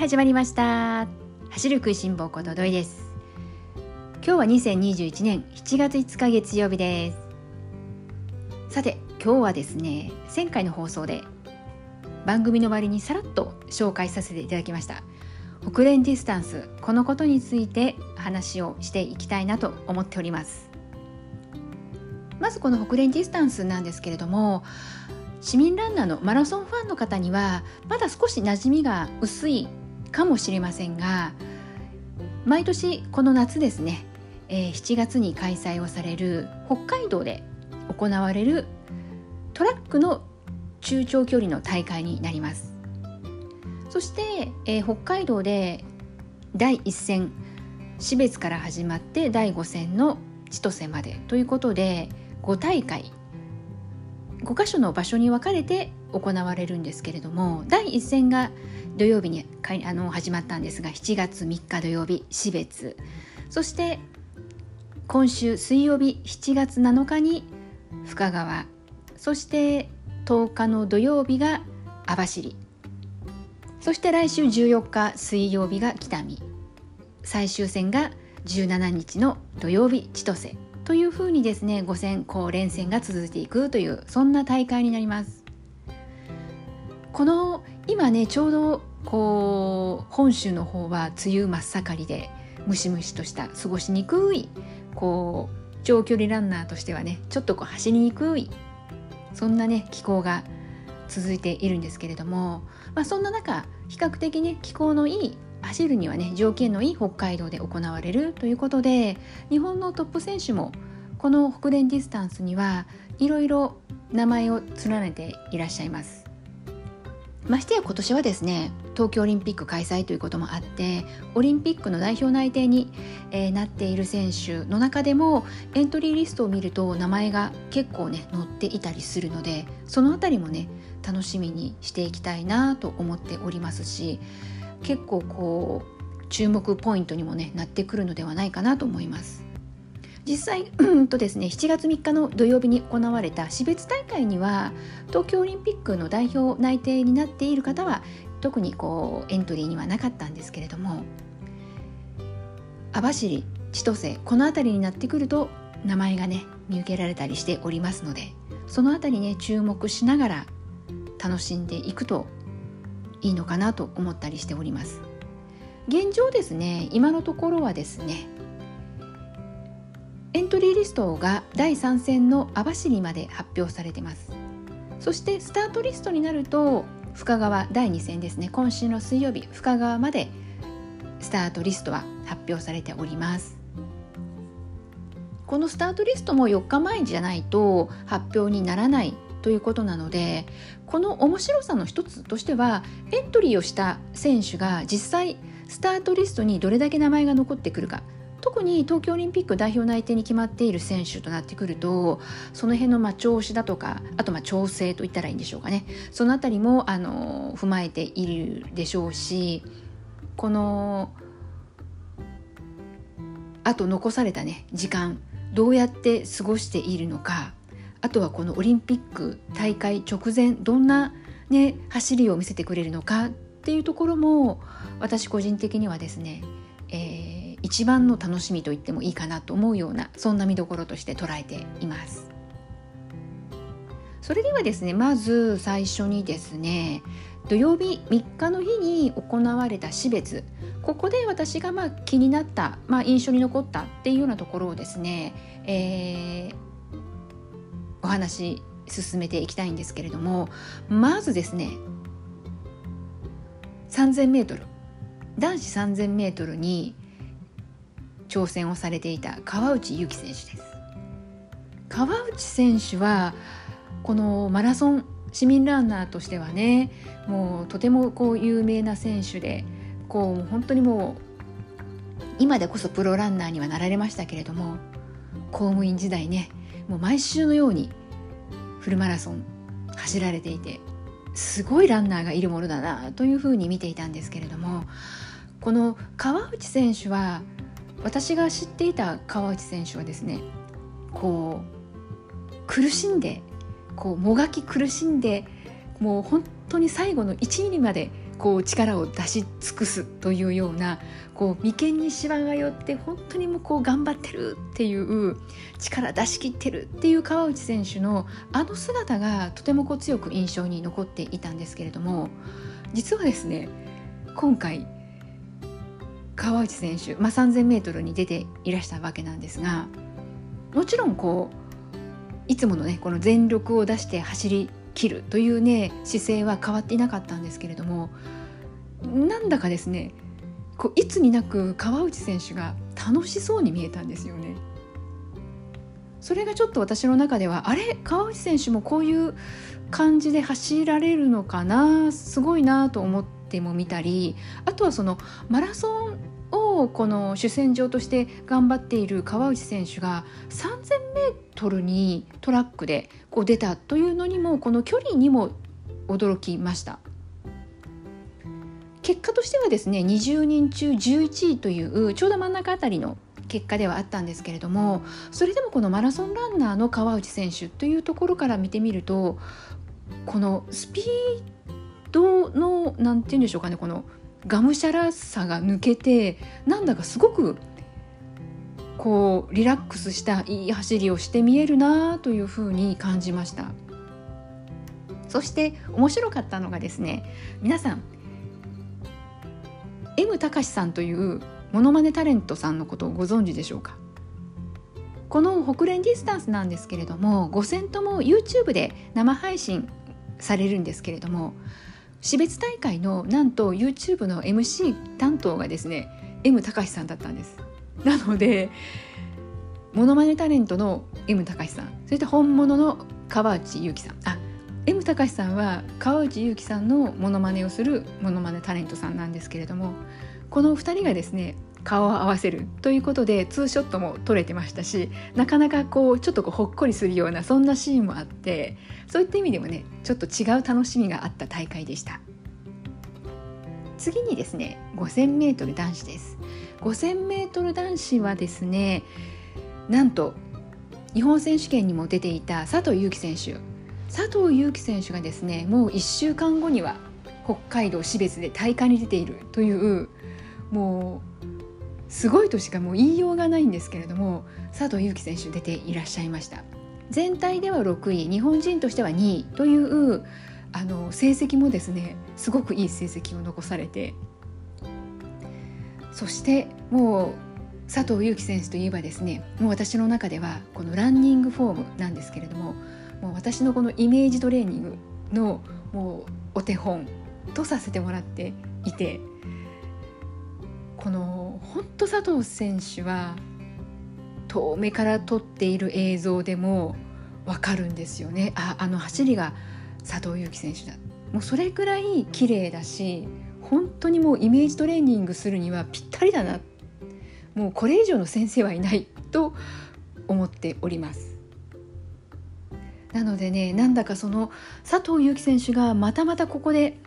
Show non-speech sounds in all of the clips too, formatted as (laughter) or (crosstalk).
始まりました。走る食いしん坊こと土井です。今日は2021年7月5日月曜日です。さて今日はですね前回の放送で番組の終わりにさらっと紹介させていただきました。ホクレンディスタンスこのことについて話をしていきたいなと思っております。まずこのホクレンディスタンスなんですけれども市民ランナーのマラソンファンの方にはまだ少し馴染みが薄いかもしれませんが毎年この夏ですね、えー、7月に開催をされる北海道で行われるトラックの中長距離の大会になります。そして、えー、北海道で第1戦標別から始まって第5戦の千歳までということで5大会5か所の場所に分かれて行われるんですけれども第1戦が土曜日にあの始まったんですが7月3日土曜日標別。そして今週水曜日7月7日に深川。そして10日の土曜日が網走。そして来週14日水曜日が北見。最終戦が17日の土曜日千歳。というふうにですね5戦こう連戦が続いていくというそんな大会になります。この今ねちょうどこう本州の方は梅雨真っ盛りでムシムシとした過ごしにくいこう長距離ランナーとしてはねちょっとこう走りにくいそんなね気候が続いているんですけれども、まあ、そんな中比較的ね気候のいい走るにはね条件のいい北海道で行われるということで日本のトップ選手もこの北電ディスタンスにはいろいろ名前を連ねていらっしゃいます。ましてや今年はですね東京オリンピック開催ということもあってオリンピックの代表内定に、え、なっている選手の中でもエントリーリストを見ると名前が結構ね載っていたりするのでその辺りもね楽しみにしていきたいなと思っておりますし結構こう注目ポイントにもねなってくるのではないかなと思います。実際とですね7月3日の土曜日に行われた私別大会には東京オリンピックの代表内定になっている方は特にこうエントリーにはなかったんですけれども網走千歳この辺りになってくると名前がね見受けられたりしておりますのでその辺りね注目しながら楽しんでいくといいのかなと思ったりしております。現状ですね今のところはですねエントリーリストが第3戦の網走まで発表されてます。そしてスタートリストになると深川第2戦ですね今週の水曜日深川までスタートリストは発表されております。このスタートリストも4日前じゃないと発表にならないということなのでこの面白さの一つとしてはエントリーをした選手が実際スタートリストにどれだけ名前が残ってくるか。特に東京オリンピック代表内定に決まっている選手となってくるとその辺のま調子だとかあとま調整といったらいいんでしょうかね。その辺りもあの踏まえているでしょうしこのあと残されたね時間どうやって過ごしているのか。あとはこのオリンピック大会直前どんな、ね、走りを見せてくれるのかっていうところも私個人的にはですね、えー、一番の楽しみと言ってもいいかなと思うようなそんな見どころとして捉えています。それではですねまず最初にですね土曜日3日の日に行われた死別ここで私がまあ気になった、まあ、印象に残ったっていうようなところをですね、えー話進めていきたいんですけれどもまずですね 3000m 男子 3000m に挑戦をされていた川内優輝選手です。川内選手はこのマラソン市民ランナーとしてはねもうとてもこう有名な選手でこう本当にもう今でこそプロランナーにはなられましたけれども公務員時代ねもう毎週のようにフルマラソン走られていてすごいランナーがいるものだなというふうに見ていたんですけれどもこの川内選手は私が知っていた川内選手はですねこう苦しんでこうもがき苦しんでもう本当に最後の1ミリまでこう力を出し尽くすというようなこう眉間にしわが寄って本当にもうこう頑張ってるっていう力出し切ってるっていう川内選手のあの姿がとてもこう強く印象に残っていたんですけれども実はですね今回川内選手、まあ、3,000m に出ていらしたわけなんですがもちろんこういつものねこの全力を出して走り切るというね姿勢は変わっていなかったんですけれどもなんだかですねこういつになく川内選手が楽しそうに見えたんですよね。それがちょっと私の中ではあれ川内選手もこういう感じで走られるのかなすごいなと思っても見たりあとはそのマラソンをこの主戦場として頑張っている川内選手が 3,000m にトラックでこう出たというのにもこの距離にも驚きました。結果としてはですね20人中11位というちょうど真ん中あたりの結果ではあったんですけれどもそれでもこのマラソンランナーの川内選手というところから見てみるとこのスピードの何て言うんでしょうかねこのがむしゃらさが抜けてなんだかすごくこうリラックスしたいい走りをして見えるなというふうに感じました。そして面白かったのがですね皆さん M 隆さんというモノマネタレントさんのことをご存知でしょうか？この北連ディスタンスなんですけれども5戦とも YouTube で生配信されるんですけれども私別大会のなんと YouTube の MC 担当がですね M 高橋さんだったんです。なのでモノマネタレントの M 高橋さんそして本物の川内優輝さん。あ M 高橋さんは川内優輝さんのモノマネをするモノマネタレントさんなんですけれどもこの2人がですね顔を合わせるということでツーショットも撮れてましたしなかなかこうちょっとこうほっこりするようなそんなシーンもあってそういった意味でもねちょっと違う楽しみがあった大会でした。次にですね 5000m 男子です。5000m 男子はですねなんと日本選手権にも出ていた佐藤悠基選手。佐藤悠基選手がですねもう1週間後には北海道標別で大会に出ているというもうすごいとしかもう言いようがないんですけれども佐藤悠基選手出ていらっしゃいました。全体では6位日本人としては2位というあの成績もですねすごくいい成績を残されてそしてもう佐藤悠基選手といえばですねもう私の中ではこのランニングフォームなんですけれどももう私のこのイメージトレーニングのもうお手本とさせてもらっていてこの本当佐藤選手は遠目から撮っている映像でも分かるんですよね。ああの走りが佐藤悠基選手だ。もうそれくらい綺麗だし本当にもうイメージトレーニングするにはぴったりだな。もうこれ以上の先生はいない (laughs) と思っております。なのでねなんだかその佐藤悠基選手がまたまたここで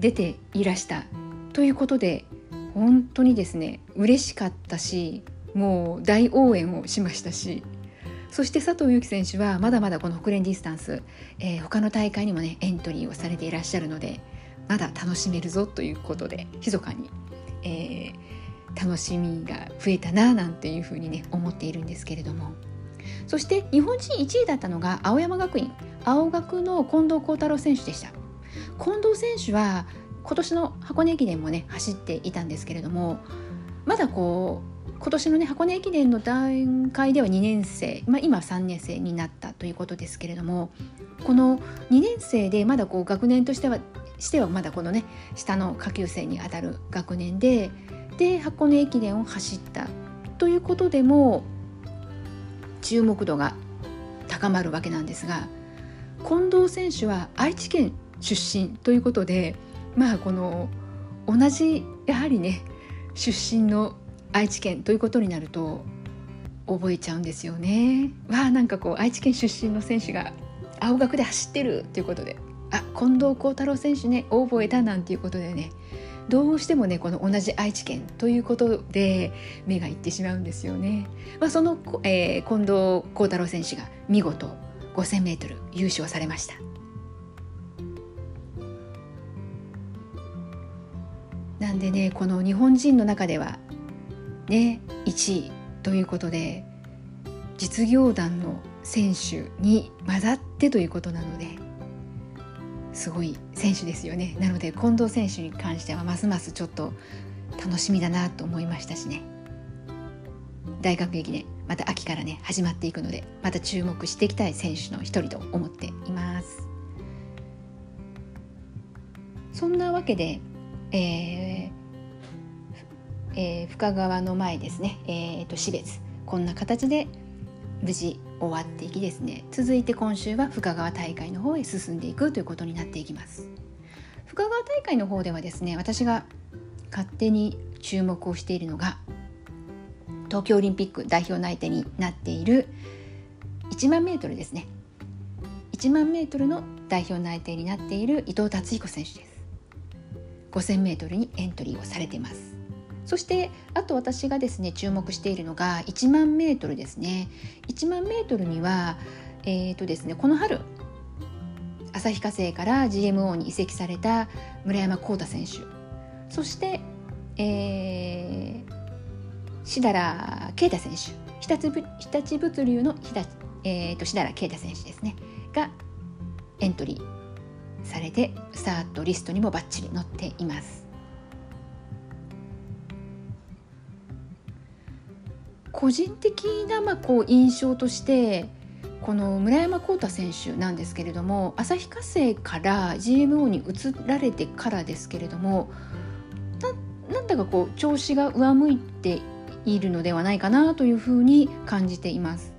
出ていらしたということで本当にですね嬉しかったしもう大応援をしましたしそして佐藤悠基選手はまだまだこの北連ディスタンス、えー、他の大会にもねエントリーをされていらっしゃるのでまだ楽しめるぞということで密かに、えー、楽しみが増えたななんていうふうにね思っているんですけれども。そして日本人1位だったのが青山学院青学の近藤幸太郎選手でした。近藤選手は今年の箱根駅伝もね走っていたんですけれどもまだこう今年のね箱根駅伝の段階では2年生、まあ、今3年生になったということですけれどもこの2年生でまだこう学年としてはしてはまだこのね下の下級生にあたる学年でで箱根駅伝を走ったということでも注目度が高まるわけなんですが近藤選手は愛知県出身ということでまあこの同じやはりね出身の愛知県ということになると覚えちゃうんですよね。わあなんかこう愛知県出身の選手が青学で走ってるということであ近藤幸太郎選手ね覚えたなんていうことでねどうしてもねこの同じ愛知県ということで目がいってしまうんですよね。まあ、その、えー、近藤幸太郎選手が見事 5000m 優勝されました。なんでねこの日本人の中ではね1位ということで実業団の選手に混ざってということなのですごい選手ですよね。なので近藤選手に関してはますますちょっと楽しみだなと思いましたしね。大学駅伝また秋からね始まっていくのでまた注目していきたい選手の一人と思っています。そんなわけで、えーえー、深川の前ですね、えーと、と標別。こんな形で無事終わっていきですね。続いて今週は深川大会の方へ進んでいくということになっていきます。深川大会の方ではですね私が勝手に注目をしているのが東京オリンピック代表内定になっている1万メートルですね。1万メートルの代表内定になっている伊藤達彦選手です。5000メートルにエントリーをされてます。そしてあと私がですね注目しているのが1万メートルですね。1万メートルにはえーとですねこの春旭化成から GMO に移籍された村山幸太選手。そして、えー、志田良啓太選手。日立物流の日立、えーと、志田良啓太選手ですね。がエントリーされてスタートリストにもバッチリ載っています。個人的なまあこう印象としてこの村山幸太選手なんですけれども旭化成から GMO に移られてからですけれどもなんだかこう調子が上向いているのではないかなというふうに感じています。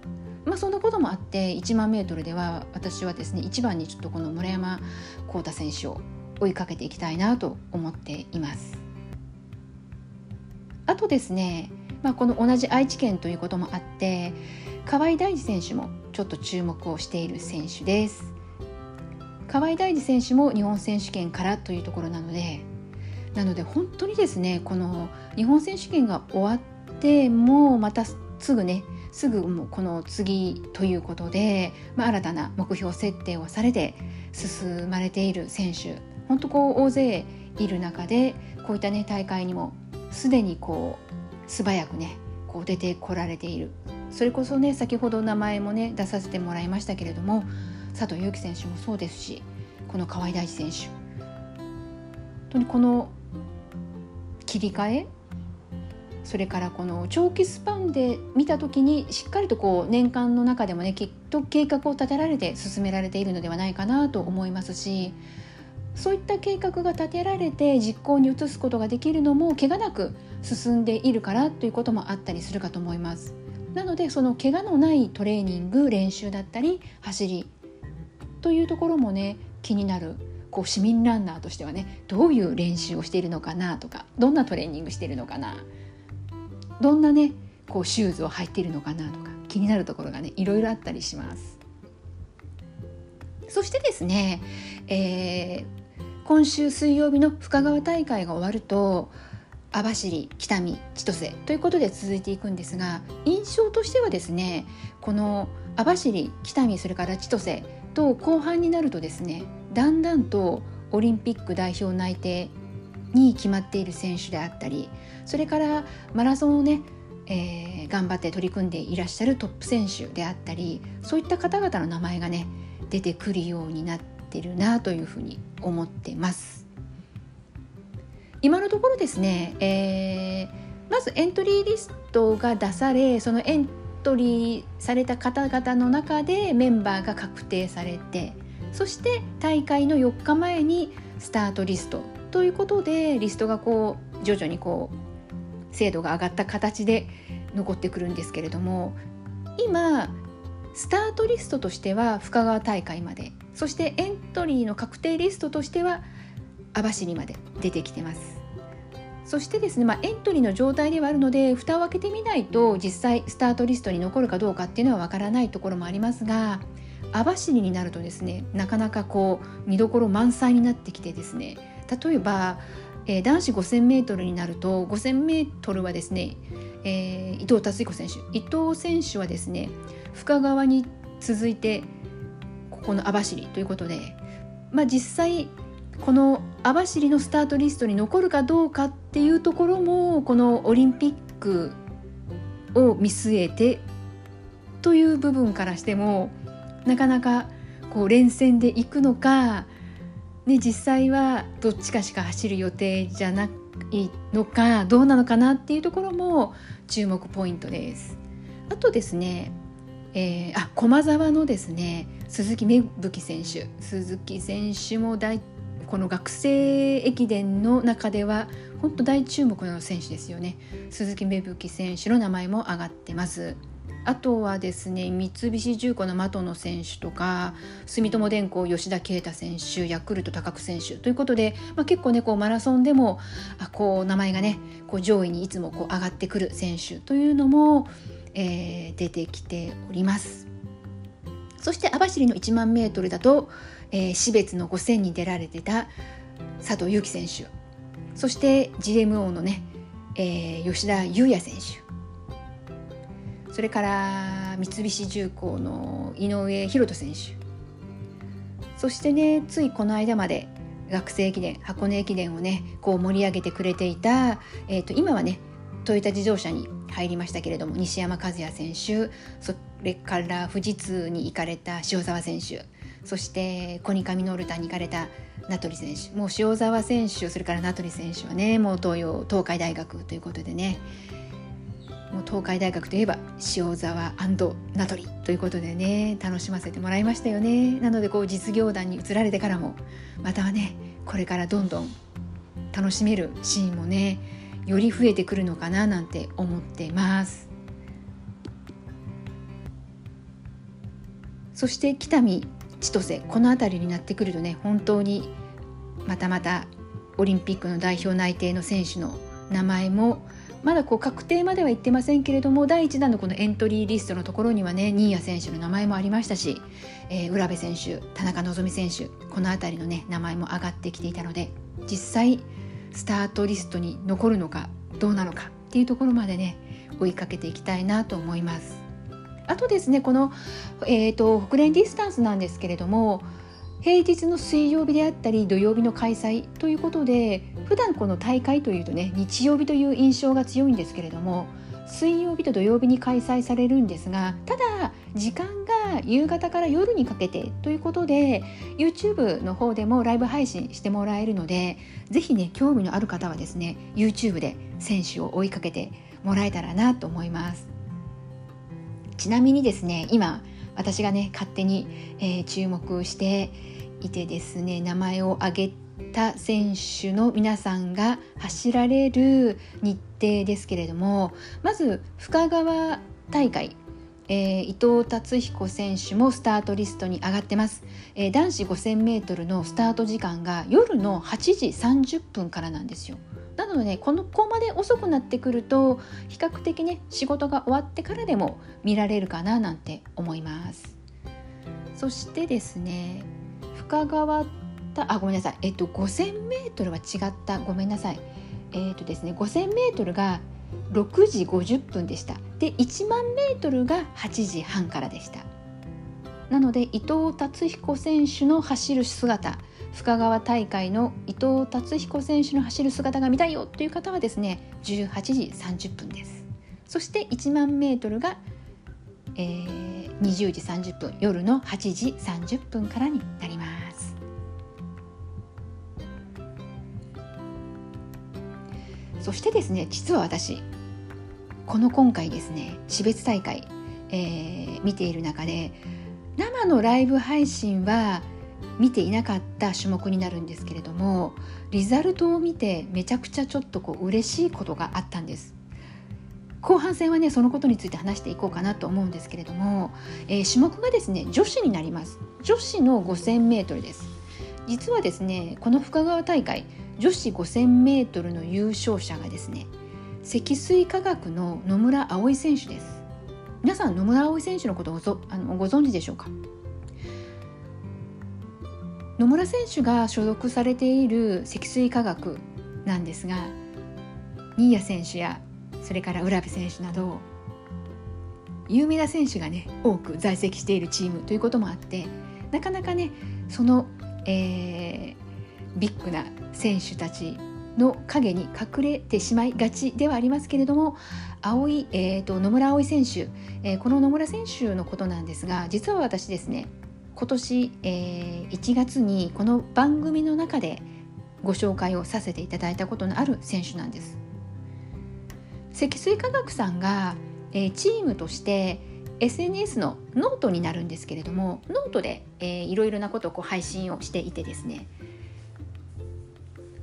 まあ、そんなこともあって1万メートルでは私はですね一番にちょっとこの村山幸太選手を追いかけていきたいなと思っています。あとですね、まあ、この同じ愛知県ということもあって河合大二選手もちょっと注目をしている選手です。河合大二選手も日本選手権からというところなのでなので本当にですねこの日本選手権が終わってもうまたすぐねすぐもうこの次ということで、まあ、新たな目標設定をされて進まれている選手。本当こう大勢いる中でこういったね大会にもすでにこう素早くねこう出てこられている。それこそね先ほど名前もね出させてもらいましたけれども佐藤悠基選手もそうですしこの河合大地選手。本当にこの切り替えそれからこの長期スパンで見た時にしっかりとこう年間の中でもねきっと計画を立てられて進められているのではないかなと思いますしそういった計画が立てられて実行に移すことができるのも怪我なく進んでいるからということもあったりするかと思います。なのでその怪我のないトレーニング練習だったり走りというところもね気になるこう市民ランナーとしてはねどういう練習をしているのかなとかどんなトレーニングしているのかなどんなねこうシューズを履いているのかなとか気になるところがねいろいろあったりします。そしてですね、えー、今週水曜日の深川大会が終わると網走北見千歳ということで続いていくんですが印象としてはですねこの網走北見それから千歳と後半になるとですねだんだんとオリンピック代表内定に決まっている選手であったりそれからマラソンをね、えー、頑張って取り組んでいらっしゃるトップ選手であったりそういった方々の名前がね出てくるようになってるなというふうに思ってます。今のところですね、えー、まずエントリーリストが出されそのエントリーされた方々の中でメンバーが確定されてそして大会の4日前にスタートリストということでリストがこう徐々にこう精度が上がった形で残ってくるんですけれども今スタートリストとしては深川大会までそしてエントリーの確定リストとしては網走まで出てきてます。そしてですね、まあ、エントリーの状態ではあるので蓋を開けてみないと実際スタートリストに残るかどうかっていうのはわからないところもありますが網走になるとですねなかなかこう見どころ満載になってきてですね例えば、えー、男子 5000m になると 5000m はですね、えー、伊藤達彦選手。伊藤選手はですね深川に続いてここの網走ということで、まあ、実際この網走のスタートリストに残るかどうかっていうところもこのオリンピックを見据えてという部分からしてもなかなかこう連戦で行くのか、ね、実際はどっちかしか走る予定じゃないのかどうなのかなっていうところも注目ポイントです。あとですね、えー、あ駒沢のですね鈴木芽吹選手。鈴木選手も大この学生駅伝の中では本当大注目の選手ですよね。鈴木芽吹選手の名前も挙がってます。あとはですね三菱重工の的野選手とか住友電工吉田啓太選手ヤクルト高久選手ということで、まあ、結構ねこうマラソンでもあこう名前がねこう上位にいつもこう上がってくる選手というのも、えー、出てきております。そして網走の1万メートルだと、えー、標別の5000に出られてた佐藤悠基選手そして GMO のね、えー、吉田優也選手それから三菱重工の井上博人選手。そしてねついこの間まで学生駅伝箱根駅伝をねこう盛り上げてくれていた、えーと、今はねトヨタ自動車に入りましたけれども西山和也選手それから富士通に行かれた塩澤選手そしてコニカミノルタに行かれた名取選手もう塩澤選手それから名取選手はねもう東洋東海大学ということでねもう東海大学といえば塩沢名取ということでね楽しませてもらいましたよね。なのでこう実業団に移られてからもまたはねこれからどんどん楽しめるシーンもねより増えてくるのかななんて思ってます。そして北見千歳この辺りになってくるとね本当にまたまたオリンピックの代表内定の選手の名前もまだこう確定までは言ってませんけれども第1弾のこのエントリーリストのところにはね新谷選手の名前もありましたし、えー、浦部選手田中希実選手この辺りのね名前も上がってきていたので実際スタートリストに残るのかどうなのかっていうところまでね追いかけていきたいなと思います。あとですねこの、えーと、と北連ディスタンスなんですけれども平日の水曜日であったり土曜日の開催ということで普段この大会というとね日曜日という印象が強いんですけれども水曜日と土曜日に開催されるんですがただ時間が夕方から夜にかけてということで YouTube の方でもライブ配信してもらえるのでぜひね興味のある方はですね YouTube で選手を追いかけてもらえたらなと思います。ちなみにですね今私がね勝手に、えー、注目していてですね名前を挙げた選手の皆さんが走られる日程ですけれどもまず深川大会えー、伊藤達彦選手もスタートリストに上がってます、えー、男子 5000m のスタート時間が夜の8時30分からなんですよ。なので、ね、このここまで遅くなってくると比較的ね仕事が終わってからでも見られるかななんて思います。そしてですね深川あごめんなさい。えっと 5000m は違った。ごめんなさい。えっとですね 5000m が6時50分でした。で1万メートルが8時半からでした。なので伊藤達彦選手の走る姿深川大会の伊藤達彦選手の走る姿が見たいよという方はですね18時30分です。そして1万メートルが、えー、20時30分夜の8時30分からになります。そしてですね実は私この今回ですね標別大会、えー、見ている中で生のライブ配信は見ていなかった種目になるんですけれどもリザルトを見てめちゃくちゃちょっとこう嬉しいことがあったんです。後半戦はねそのことについて話していこうかなと思うんですけれども、えー、種目がですね女子になります。女子の 5000m です。実はですねこの深川大会女子 5000m の優勝者がですね積水化学の野村葵選手です。皆さん野村葵選手のことをごあのご存知でしょうか？野村選手が所属されている積水化学なんですが新谷選手やそれから浦部選手など有名な選手がね多く在籍しているチームということもあってなかなかねその、えー、ビッグな選手たちの影に隠れてしまいがちではありますけれども青い、えーと、野村葵選手、えー、この野村選手のことなんですが実は私ですね今年、えー、1月にこの番組の中でご紹介をさせていただいたことのある選手なんです。積水化学さんが、えー、チームとして SNS のノートになるんですけれどもノートで、えー、いろいろなことをこう配信をしていてですね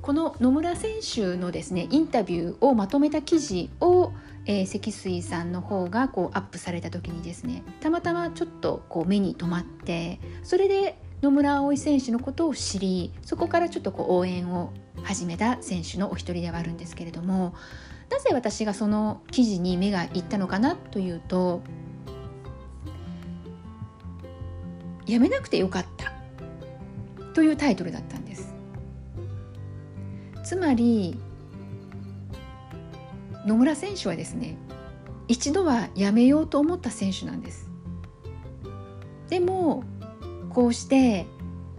この野村選手のですねインタビューをまとめた記事を、えー、積水さんの方がこうアップされた時にですねたまたまちょっとこう目に留まってそれで野村葵選手のことを知りそこからちょっとこう応援を始めた選手のお一人ではあるんですけれどもなぜ私がその記事に目がいったのかなというと「やめなくてよかった」というタイトルだったんです。つまり野村選手はですね一度はやめようと思った選手なんです。でもこうして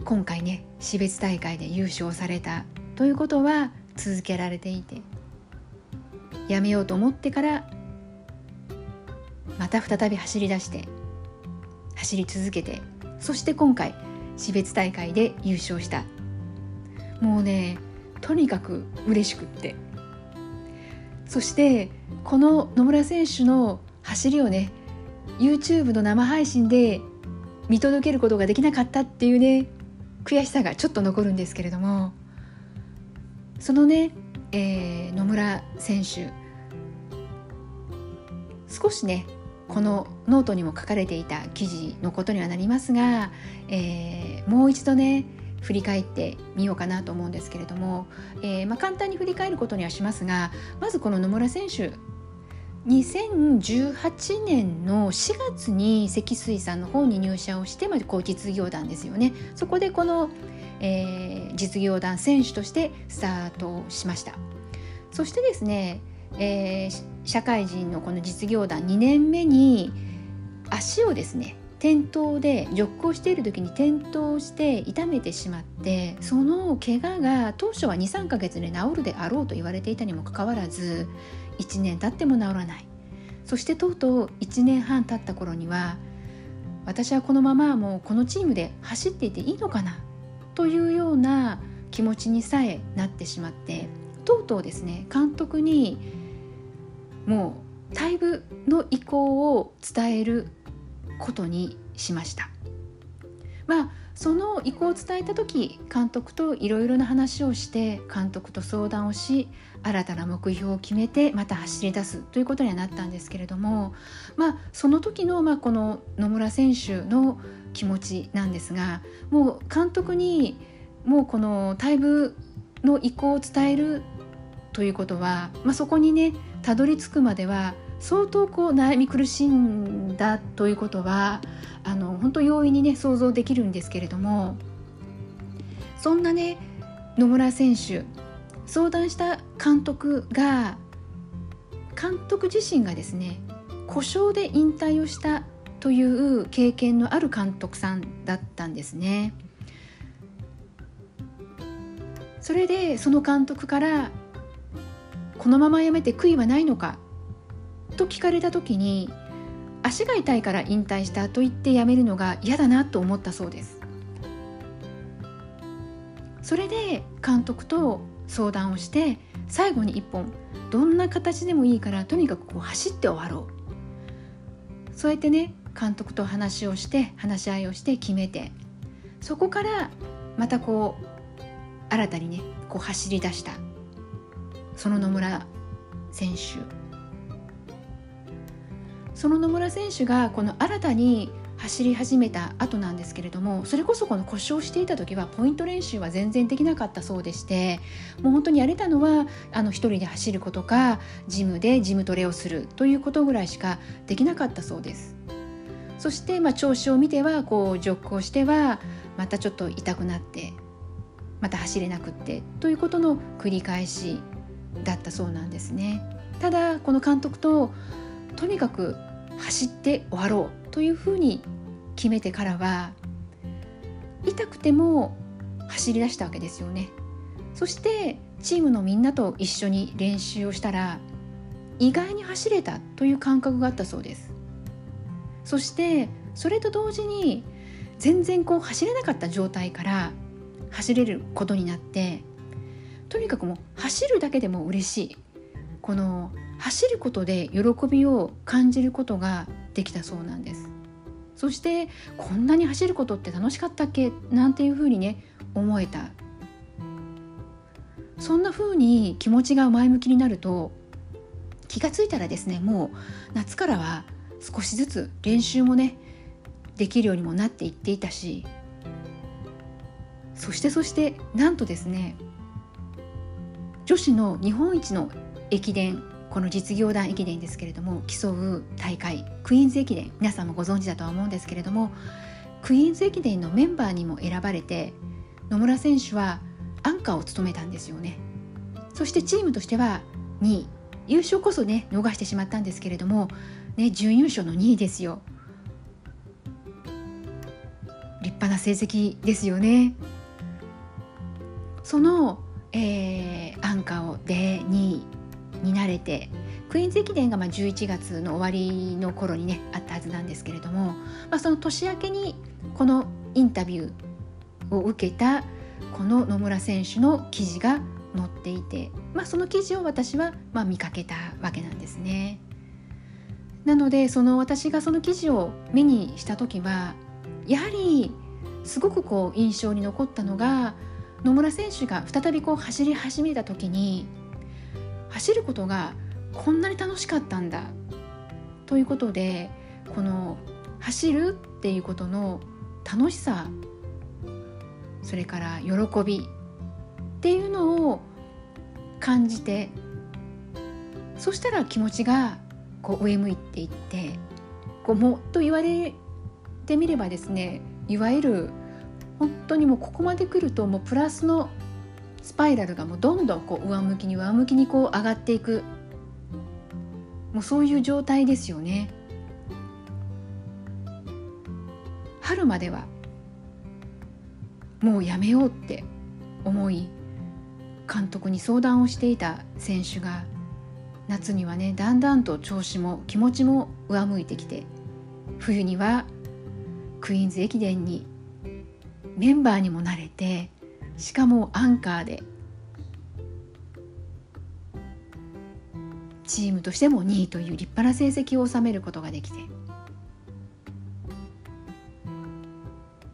今回ね私別大会で優勝されたということは続けられていてやめようと思ってからまた再び走り出して走り続けてそして今回私別大会で優勝した。もうねとにかく嬉しくって。そしてこの野村選手の走りをね YouTube の生配信で見届けることができなかったっていうね悔しさがちょっと残るんですけれどもそのね、えー、野村選手少しねこのノートにも書かれていた記事のことにはなりますが、えー、もう一度ね振り返ってみようかなと思うんですけれども、えー、まあ、簡単に振り返ることにはしますがまずこの野村選手2018年の4月に積水さんの方に入社をして、まあ、こう実業団ですよね。そこでこの、えー、実業団選手としてスタートしました。そしてですね、えー、社会人のこの実業団2年目に足をですね転倒でジョックをしている時に転倒して痛めてしまってその怪我が当初は23ヶ月で治るであろうと言われていたにもかかわらず1年経っても治らない。そしてとうとう1年半経った頃には私はこのままもうこのチームで走っていていいのかなというような気持ちにさえなってしまってとうとうですね監督にもう退部の意向を伝えることにしました。まあその意向を伝えた時監督といろいろな話をして監督と相談をし新たな目標を決めてまた走り出すということにはなったんですけれども、まあ、その時の、まあ、この野村選手の気持ちなんですがもう監督にもうこの退部の意向を伝えるということは、まあ、そこにねたどり着くまでは相当こう悩み苦しんだということはあの本当容易にね想像できるんですけれどもそんなね野村選手相談した監督が監督自身がですね故障で引退をしたという経験のある監督さんだったんですね。それでその監督から「このまま辞めて悔いはないのか?」と聞かれた時に足が痛いから引退したと言って辞めるのが嫌だなと思ったそうです。それで監督と相談をして最後に一本どんな形でもいいからとにかくこう走って終わろう。そうやってね監督と話をして話し合いをして決めてそこからまたこう新たにねこう走り出したその野村選手。その野村選手がこの新たに走り始めた後なんですけれどもそれこそこの故障していた時はポイント練習は全然できなかったそうでしてもう本当にやれたのはあの一人で走ることかジムでジムトレをするということぐらいしかできなかったそうです。そしてまあ調子を見てはこうジョックをしてはまたちょっと痛くなってまた走れなくってということの繰り返しだったそうなんですね。ただこの監督ととにかく走って終わろうというふうに決めてからは痛くても走り出したわけですよね。そしてチームのみんなと一緒に練習をしたら意外に走れたという感覚があったそうです。そしてそれと同時に全然こう走れなかった状態から走れることになってとにかくもう走るだけでも嬉しい。この走ることで喜びを感じることができたそうなんです。そしてこんなに走ることって楽しかったっけ？なんていうふうにね思えた。そんな風に気持ちが前向きになると気がついたらですねもう夏からは少しずつ練習もねできるようにもなっていっていたしそしてそしてなんとですね女子の日本一の駅伝この実業団駅伝ですけれども競う大会クイーンズ駅伝皆さんもご存知だとは思うんですけれどもクイーンズ駅伝のメンバーにも選ばれて野村選手はアンカーを務めたんですよね。そしてチームとしては2位優勝こそね逃してしまったんですけれども、ね、準優勝の2位ですよ。立派な成績ですよね。その、えー、アンカーをで2位。になれてクイーンズ駅伝がまあ11月の終わりの頃にねあったはずなんですけれども、まあ、その年明けにこのインタビューを受けたこの野村選手の記事が載っていて、まあ、その記事を私はまあ見かけたわけなんですね。なのでその私がその記事を目にした時はやはりすごくこう印象に残ったのが野村選手が再びこう走り始めた時に走ることがこんなに楽しかったんだということでこの走るっていうことの楽しさそれから喜びっていうのを感じてそしたら気持ちがこう上向いていってこうもっと言われてみればですねいわゆる本当にもうここまで来るともうプラスのスパイラルがもうどんどんこう上向きに上向きにこう上がっていくもうそういう状態ですよね。春まではもうやめようって思い監督に相談をしていた選手が夏にはねだんだんと調子も気持ちも上向いてきて冬にはクイーンズ駅伝にメンバーにもなれてしかもアンカーで。チームとしても2位という立派な成績を収めることができて。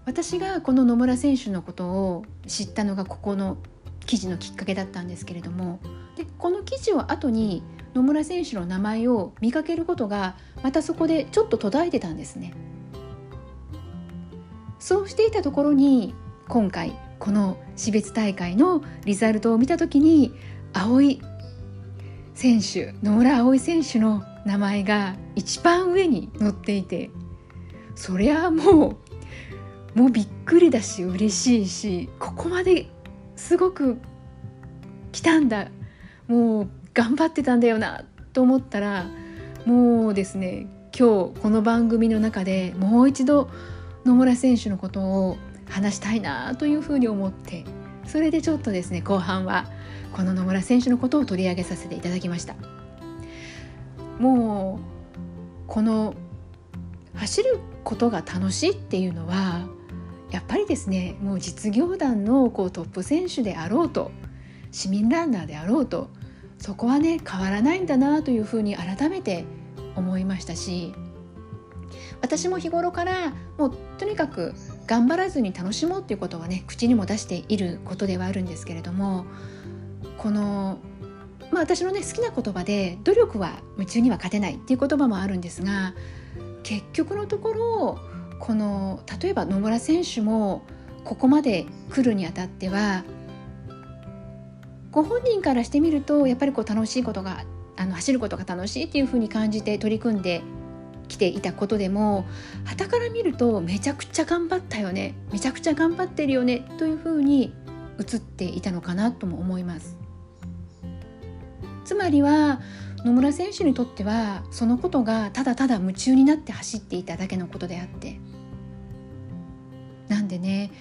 私がこの野村選手のことを知ったのがここの記事のきっかけだったんですけれども。でこの記事を後に野村選手の名前を見かけることがまたそこでちょっと途絶えてたんですね。そうしていたところに今回この私別大会のリザルトを見た時に葵選手野村葵選手の名前が一番上に載っていてそりゃもうもうびっくりだし嬉しいしここまですごく来たんだもう頑張ってたんだよなと思ったらもうですね今日この番組の中でもう一度野村選手のことを話したいなというふうに思ってそれでちょっとですね後半はこの野村選手のことを取り上げさせていただきました。もうこの走ることが楽しいっていうのはやっぱりですねもう実業団のこうトップ選手であろうと市民ランナーであろうとそこはね変わらないんだなというふうに改めて思いましたし私も日頃からもうとにかく頑張らずに楽しもうっていうことはね口にも出していることではあるんですけれどもこのまあ私のね好きな言葉で努力は夢中には勝てないっていう言葉もあるんですが結局のところこの例えば野村選手もここまで来るにあたってはご本人からしてみるとやっぱりこう楽しいことがあの走ることが楽しいっていうふうに感じて取り組んできていたことでも傍から見るとめちゃくちゃ頑張ったよねめちゃくちゃ頑張ってるよねというふうに映っていたのかなとも思います。つまりは野村選手にとってはそのことがただただ夢中になって走っていただけのことであってなんでね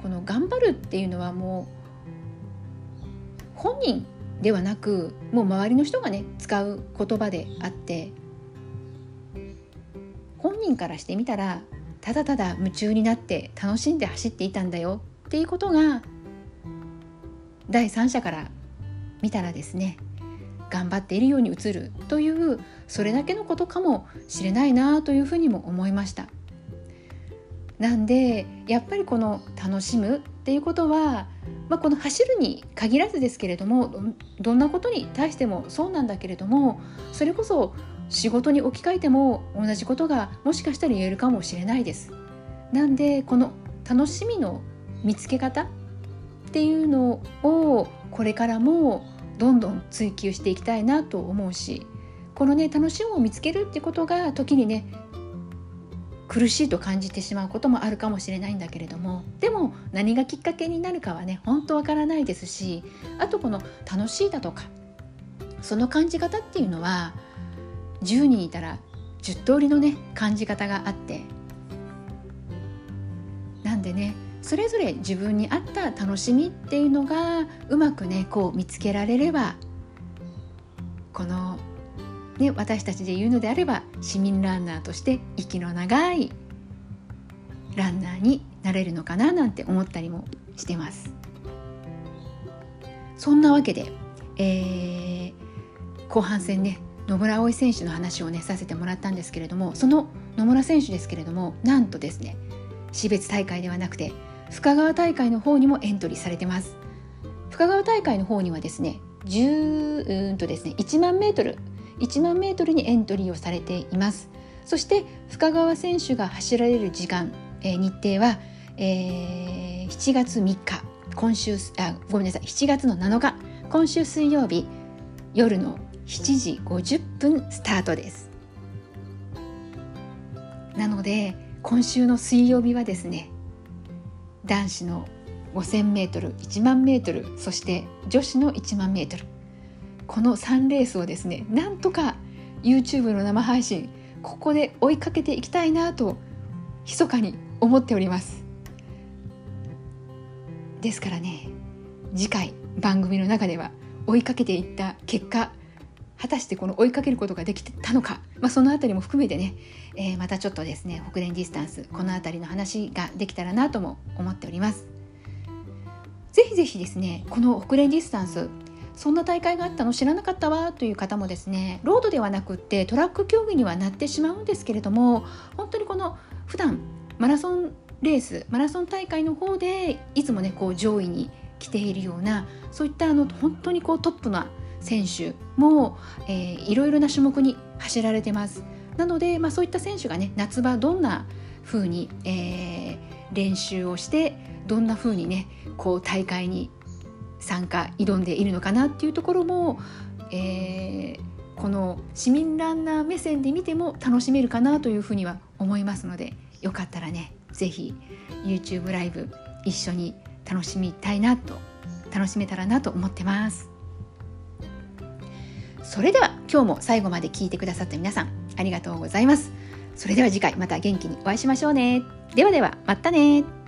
この頑張るっていうのはもう本人ではなくもう周りの人がね使う言葉であって本人からしてみたらただただ夢中になって楽しんで走っていたんだよっていうことが第三者から見たらですね頑張っているように映るというそれだけのことかもしれないなというふうにも思いました。なんでやっぱりこの楽しむっていうことは、まあ、この走るに限らずですけれどもどんなことに対してもそうなんだけれどもそれこそ仕事に置き換えても同じことがもしかしたら言えるかもしれないです。なんでこの楽しみの見つけ方っていうのをこれからもどんどん追求していきたいなと思うしこのね楽しみを見つけるってことが時にね苦しいと感じてしまうこともあるかもしれないんだけれどもでも何がきっかけになるかはね本当わからないですしあとこの楽しいだとかその感じ方っていうのは10人いたら10通りのね感じ方があってなんでねそれぞれ自分に合った楽しみっていうのがうまくねこう見つけられればこの、ね、私たちで言うのであれば市民ランナーとして息の長いランナーになれるのかななんて思ったりもしてます。そんなわけで、えー、後半戦ね野村葵選手の話をねさせてもらったんですけれどもその野村選手ですけれどもなんとですね私別大会ではなくて深川大会の方にもエントリーされてます。深川大会の方にはですね10うんとですね1万メートル1万メートルにエントリーをされています。そして深川選手が走られる時間、えー、日程は、えー、7月3日今週あごめんなさい7月の7日今週水曜日夜の7時50分スタートですなので今週の水曜日はですね男子の 5000m、1万メートル、そして女子の1万メートル。この3レースをですね、なんとか YouTube の生配信、ここで追いかけていきたいなと、密かに思っております。ですからね、次回番組の中では追いかけていった結果、果たしてこの追いかけることができたのか、まあ、その辺りも含めてね、えー、またちょっとですねホクレンディスタンスこの辺りの話ができたらなとも思っております。ぜひぜひですねこのホクレンディスタンスそんな大会があったの知らなかったわという方もですねロードではなくってトラック競技にはなってしまうんですけれども本当にこの普段マラソンレースマラソン大会の方でいつもねこう上位に来ているようなそういったあの本当にこうトップな選手も、えー、いろいろな種目に走られてますなので、まあ、そういった選手がね夏場どんな風に、えー、練習をしてどんな風にねこう大会に参加挑んでいるのかなっていうところも、えー、この市民ランナー目線で見ても楽しめるかなというふうには思いますのでよかったらね是非 YouTube ライブ一緒に楽しみたいなと楽しめたらなと思ってます。それでは今日も最後まで聞いてくださった皆さんありがとうございます。それでは次回また元気にお会いしましょうね。ではではまたね。